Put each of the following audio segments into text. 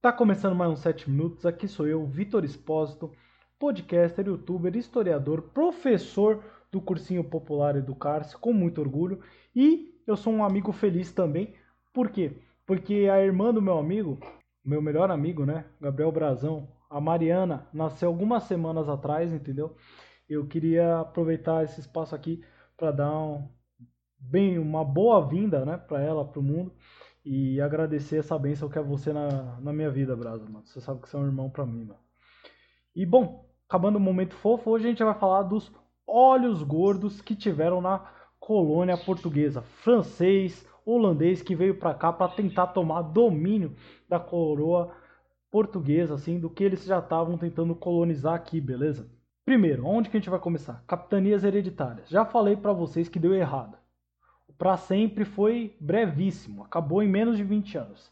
Tá começando mais uns 7 minutos. Aqui sou eu, Vitor Espósito, podcaster, youtuber, historiador, professor do cursinho popular Educar-se, com muito orgulho. E eu sou um amigo feliz também. Por quê? Porque a irmã do meu amigo, meu melhor amigo, né, Gabriel Brazão, a Mariana, nasceu algumas semanas atrás, entendeu? Eu queria aproveitar esse espaço aqui para dar um, bem uma boa-vinda, né, para ela, para o mundo e agradecer essa bênção que é você na, na minha vida, Brasa, mano. Você sabe que você é um irmão para mim, mano. E bom, acabando o momento fofo, hoje a gente vai falar dos olhos gordos que tiveram na colônia portuguesa, francês, holandês que veio para cá para tentar tomar domínio da coroa portuguesa, assim, do que eles já estavam tentando colonizar aqui, beleza? Primeiro, onde que a gente vai começar? Capitanias hereditárias. Já falei para vocês que deu errado para sempre foi brevíssimo, acabou em menos de 20 anos.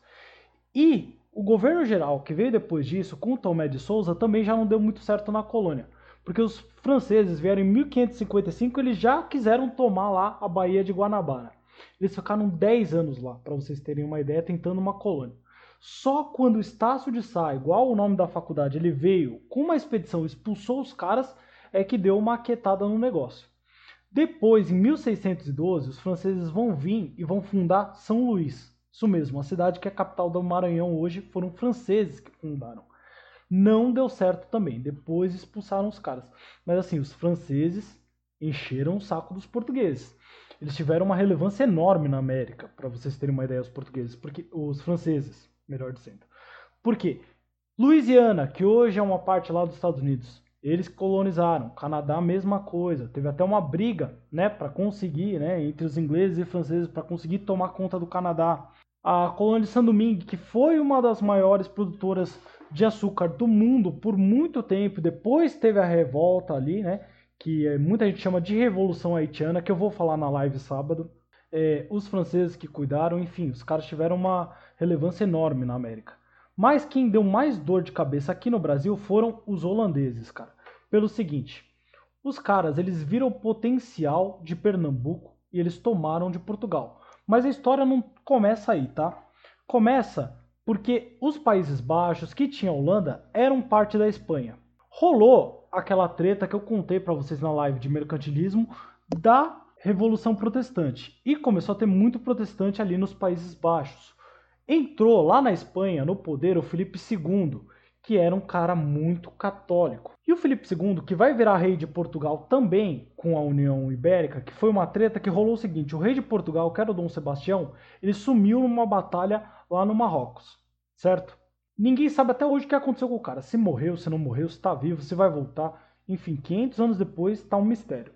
E o governo geral que veio depois disso, com Tomé de Souza, também já não deu muito certo na colônia. Porque os franceses vieram em 1555 eles já quiseram tomar lá a Baía de Guanabara. Eles ficaram 10 anos lá, para vocês terem uma ideia, tentando uma colônia. Só quando Estácio de Sá, igual o nome da faculdade, ele veio com uma expedição expulsou os caras, é que deu uma aquietada no negócio. Depois, em 1612, os franceses vão vir e vão fundar São Luís. Isso mesmo, a cidade que é a capital do Maranhão hoje foram franceses que fundaram. Não deu certo também, depois expulsaram os caras. Mas assim, os franceses encheram o saco dos portugueses. Eles tiveram uma relevância enorme na América, para vocês terem uma ideia, os portugueses, porque os franceses, melhor dizendo. Por quê? Louisiana, que hoje é uma parte lá dos Estados Unidos, eles colonizaram. Canadá, mesma coisa. Teve até uma briga, né, para conseguir, né, entre os ingleses e franceses para conseguir tomar conta do Canadá. A colônia de Saint-Domingue, que foi uma das maiores produtoras de açúcar do mundo por muito tempo, depois teve a revolta ali, né, que muita gente chama de Revolução Haitiana, que eu vou falar na live sábado. É, os franceses que cuidaram, enfim, os caras tiveram uma relevância enorme na América. Mas quem deu mais dor de cabeça aqui no Brasil foram os holandeses, cara pelo seguinte: os caras eles viram o potencial de Pernambuco e eles tomaram de Portugal. Mas a história não começa aí, tá? Começa porque os Países Baixos que tinha Holanda eram parte da Espanha. Rolou aquela treta que eu contei para vocês na live de mercantilismo da Revolução Protestante e começou a ter muito protestante ali nos Países Baixos. Entrou lá na Espanha no poder o Felipe II que era um cara muito católico. E o Felipe II, que vai virar rei de Portugal também com a União Ibérica, que foi uma treta que rolou o seguinte: o rei de Portugal, que era o Dom Sebastião, ele sumiu numa batalha lá no Marrocos, certo? Ninguém sabe até hoje o que aconteceu com o cara. Se morreu, se não morreu, se está vivo, se vai voltar. Enfim, 500 anos depois está um mistério.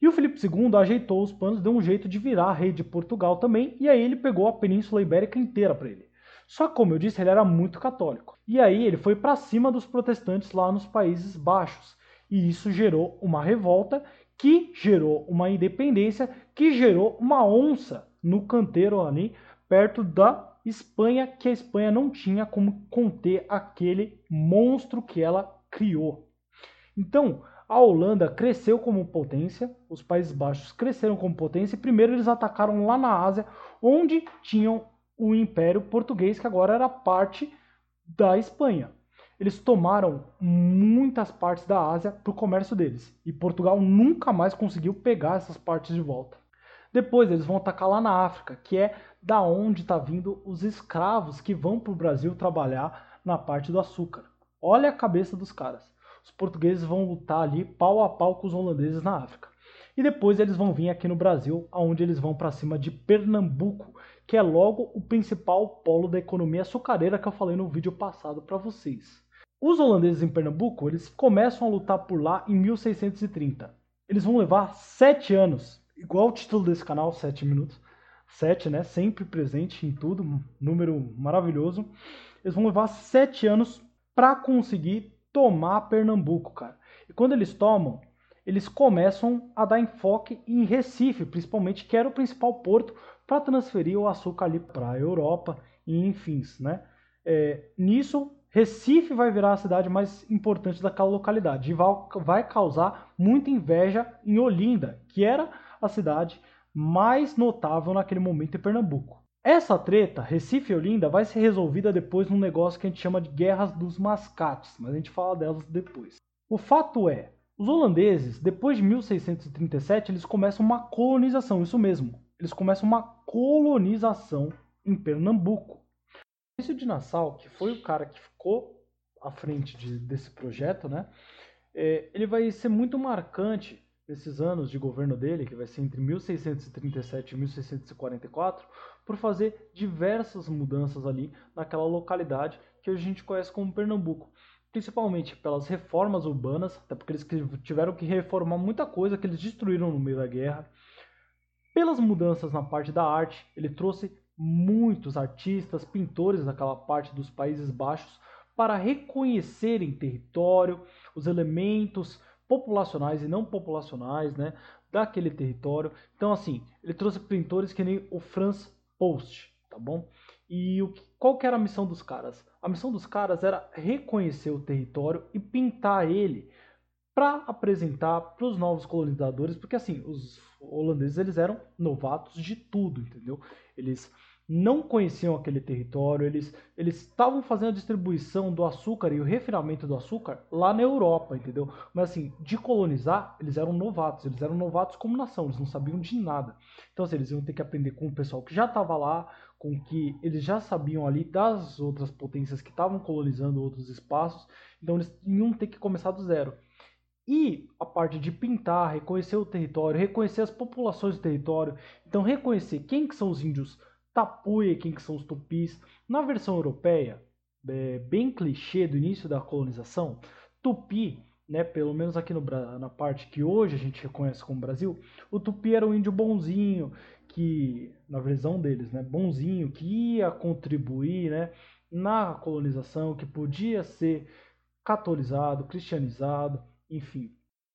E o Felipe II ajeitou os panos, deu um jeito de virar rei de Portugal também, e aí ele pegou a Península Ibérica inteira para ele. Só que, como eu disse, ele era muito católico. E aí ele foi para cima dos protestantes lá nos Países Baixos. E isso gerou uma revolta que gerou uma independência, que gerou uma onça no canteiro ali, perto da Espanha, que a Espanha não tinha como conter aquele monstro que ela criou. Então, a Holanda cresceu como potência, os Países Baixos cresceram como potência, e primeiro eles atacaram lá na Ásia, onde tinham o Império Português, que agora era parte da Espanha. Eles tomaram muitas partes da Ásia para o comércio deles, e Portugal nunca mais conseguiu pegar essas partes de volta. Depois eles vão atacar lá na África, que é da onde está vindo os escravos que vão para o Brasil trabalhar na parte do açúcar. Olha a cabeça dos caras. Os portugueses vão lutar ali pau a pau com os holandeses na África. E depois eles vão vir aqui no Brasil, aonde eles vão para cima de Pernambuco, que é logo o principal polo da economia açucareira que eu falei no vídeo passado para vocês. Os holandeses em Pernambuco, eles começam a lutar por lá em 1630. Eles vão levar sete anos, igual o título desse canal, sete minutos. Sete, né? Sempre presente em tudo, um número maravilhoso. Eles vão levar sete anos para conseguir tomar Pernambuco, cara. E quando eles tomam, eles começam a dar enfoque em Recife, principalmente, que era o principal porto para transferir o açúcar ali para a Europa e enfim, né? É, nisso, Recife vai virar a cidade mais importante daquela localidade e vai, causar muita inveja em Olinda, que era a cidade mais notável naquele momento em Pernambuco. Essa treta, Recife e Olinda, vai ser resolvida depois num negócio que a gente chama de Guerras dos Mascates, mas a gente fala delas depois. O fato é, os holandeses, depois de 1637, eles começam uma colonização, isso mesmo. Eles começam uma colonização em Pernambuco. Maurício de Nassau, que foi o cara que ficou à frente de, desse projeto, né? É, ele vai ser muito marcante nesses anos de governo dele, que vai ser entre 1637 e 1644, por fazer diversas mudanças ali naquela localidade que a gente conhece como Pernambuco. Principalmente pelas reformas urbanas, até porque eles tiveram que reformar muita coisa que eles destruíram no meio da guerra. Pelas mudanças na parte da arte, ele trouxe muitos artistas, pintores daquela parte dos Países Baixos para reconhecerem território, os elementos populacionais e não populacionais, né, daquele território. Então, assim, ele trouxe pintores que nem o Franz Post, tá bom? E o, qual que era a missão dos caras? A missão dos caras era reconhecer o território e pintar ele para apresentar para os novos colonizadores, porque assim, os holandeses eles eram novatos de tudo, entendeu? Eles não conheciam aquele território, eles eles estavam fazendo a distribuição do açúcar e o refinamento do açúcar lá na Europa, entendeu? Mas assim, de colonizar, eles eram novatos, eles eram novatos como nação, eles não sabiam de nada. Então assim, eles iam ter que aprender com o pessoal que já estava lá, com que eles já sabiam ali das outras potências que estavam colonizando outros espaços, então eles iam ter que começar do zero. E a parte de pintar, reconhecer o território, reconhecer as populações do território, então reconhecer quem que são os índios Tapuia, quem que são os tupis. Na versão europeia, é, bem clichê do início da colonização, tupi, né, pelo menos aqui no, na parte que hoje a gente reconhece como Brasil, o tupi era um índio bonzinho, que, na visão deles, né, bonzinho, que ia contribuir né, na colonização, que podia ser catolizado, cristianizado, enfim.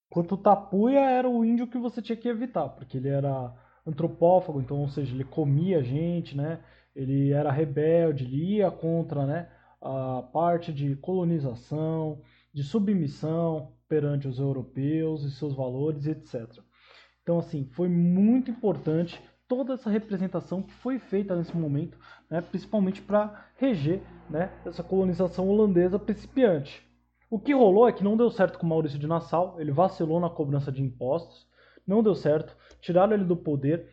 Enquanto o tapuia era o índio que você tinha que evitar, porque ele era antropófago, então, ou seja, ele comia gente, né? Ele era rebelde, ele ia contra, né, a parte de colonização, de submissão perante os europeus e seus valores, etc. Então, assim, foi muito importante toda essa representação que foi feita nesse momento, né, principalmente para reger né, essa colonização holandesa principiante. O que rolou é que não deu certo com Maurício de Nassau, ele vacilou na cobrança de impostos, não deu certo, tiraram ele do poder.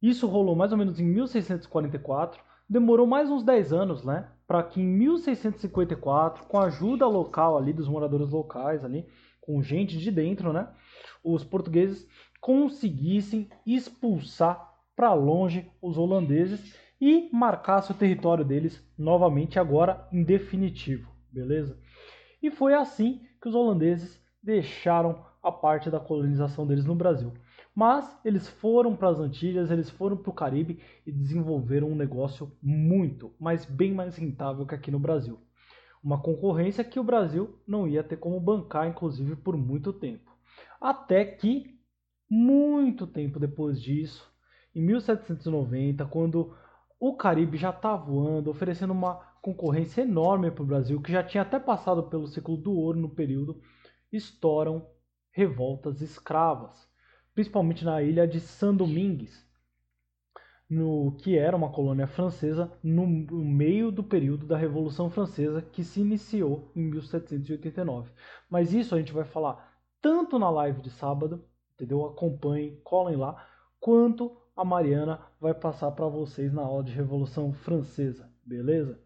Isso rolou mais ou menos em 1644, demorou mais uns 10 anos, né, para que em 1654, com a ajuda local ali dos moradores locais ali, com gente de dentro, né, os portugueses conseguissem expulsar para longe os holandeses e marcasse o território deles novamente agora em definitivo, beleza? E foi assim que os holandeses deixaram a parte da colonização deles no Brasil. Mas eles foram para as Antilhas, eles foram para o Caribe e desenvolveram um negócio muito, mas bem mais rentável que aqui no Brasil. Uma concorrência que o Brasil não ia ter como bancar, inclusive, por muito tempo. Até que, muito tempo depois disso, em 1790, quando o Caribe já está voando, oferecendo uma concorrência enorme para o Brasil, que já tinha até passado pelo ciclo do ouro no período, estouram revoltas escravas, principalmente na ilha de Saint-Domingues, no que era uma colônia francesa no, meio do período da Revolução Francesa que se iniciou em 1789. Mas isso a gente vai falar tanto na live de sábado, entendeu? Acompanhem, colhem lá, quanto a Mariana vai passar para vocês na aula de Revolução Francesa, beleza?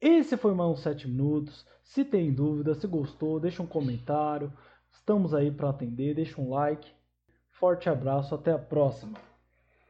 Esse foi mais uns 7 minutos. Se tem dúvida, se gostou, deixa um comentário. Estamos aí para atender, deixa um like. Forte abraço, até a próxima.